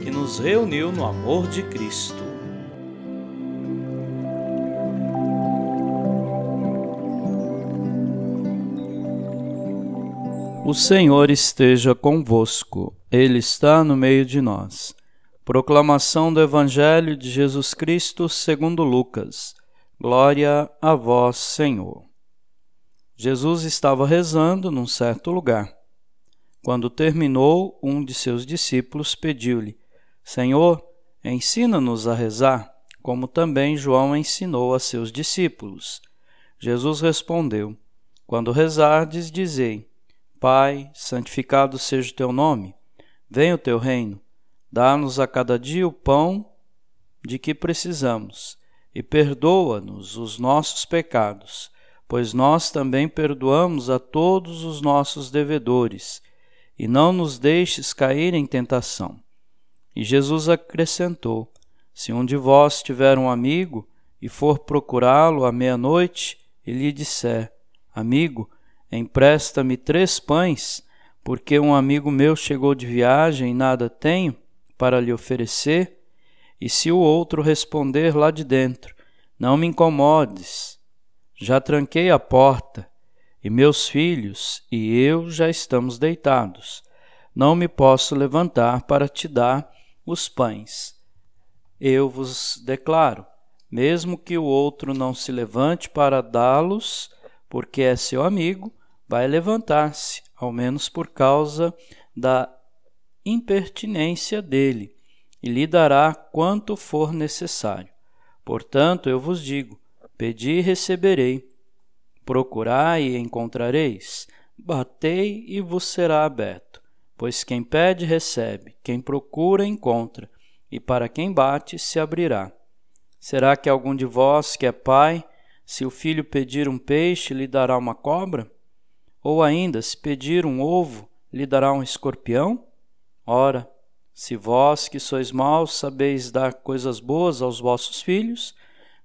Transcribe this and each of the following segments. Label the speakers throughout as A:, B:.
A: que nos reuniu no amor de Cristo. O Senhor esteja convosco, Ele está no meio de nós. Proclamação do Evangelho de Jesus Cristo segundo Lucas. Glória a vós, Senhor. Jesus estava rezando num certo lugar. Quando terminou, um de seus discípulos pediu-lhe: Senhor, ensina-nos a rezar, como também João ensinou a seus discípulos. Jesus respondeu: Quando rezardes, dizei: Pai, santificado seja o teu nome, venha o teu reino, dá-nos a cada dia o pão de que precisamos e perdoa-nos os nossos pecados pois nós também perdoamos a todos os nossos devedores, e não nos deixes cair em tentação. E Jesus acrescentou: Se um de vós tiver um amigo e for procurá-lo à meia-noite e lhe disser: Amigo, empresta-me três pães, porque um amigo meu chegou de viagem e nada tenho para lhe oferecer, e se o outro responder lá de dentro: Não me incomodes, já tranquei a porta, e meus filhos e eu já estamos deitados. Não me posso levantar para te dar os pães. Eu vos declaro, mesmo que o outro não se levante para dá-los, porque é seu amigo, vai levantar-se, ao menos por causa da impertinência dele, e lhe dará quanto for necessário. Portanto, eu vos digo: Pedi e receberei. Procurai e encontrareis. Batei e vos será aberto. Pois quem pede, recebe. Quem procura, encontra. E para quem bate, se abrirá. Será que algum de vós, que é pai, se o filho pedir um peixe, lhe dará uma cobra? Ou ainda, se pedir um ovo, lhe dará um escorpião? Ora, se vós que sois maus sabeis dar coisas boas aos vossos filhos,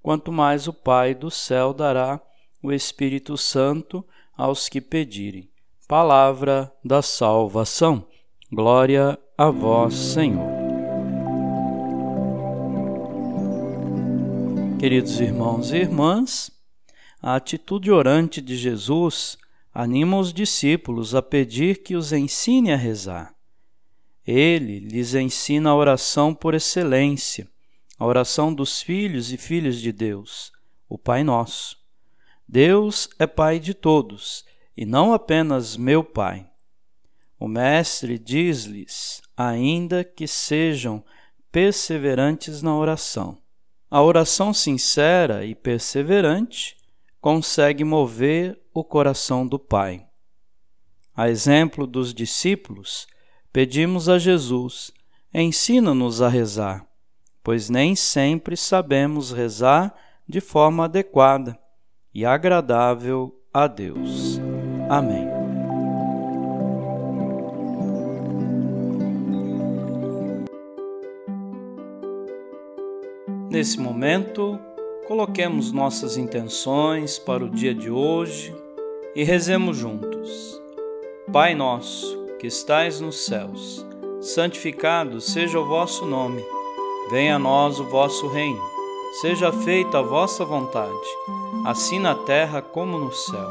A: quanto mais o Pai do céu dará o Espírito Santo aos que pedirem. Palavra da salvação. Glória a vós, Senhor. Queridos irmãos e irmãs, a atitude orante de Jesus anima os discípulos a pedir que os ensine a rezar. Ele lhes ensina a oração por excelência, a oração dos filhos e filhas de Deus, o Pai Nosso. Deus é Pai de todos, e não apenas meu Pai. O Mestre diz-lhes, ainda que sejam perseverantes na oração. A oração sincera e perseverante consegue mover o coração do Pai. A exemplo dos discípulos, pedimos a Jesus: ensina-nos a rezar pois nem sempre sabemos rezar de forma adequada e agradável a Deus. Amém. Nesse momento, coloquemos nossas intenções para o dia de hoje e rezemos juntos. Pai nosso, que estais nos céus, santificado seja o vosso nome. Venha a nós o vosso reino. Seja feita a vossa vontade, assim na terra como no céu.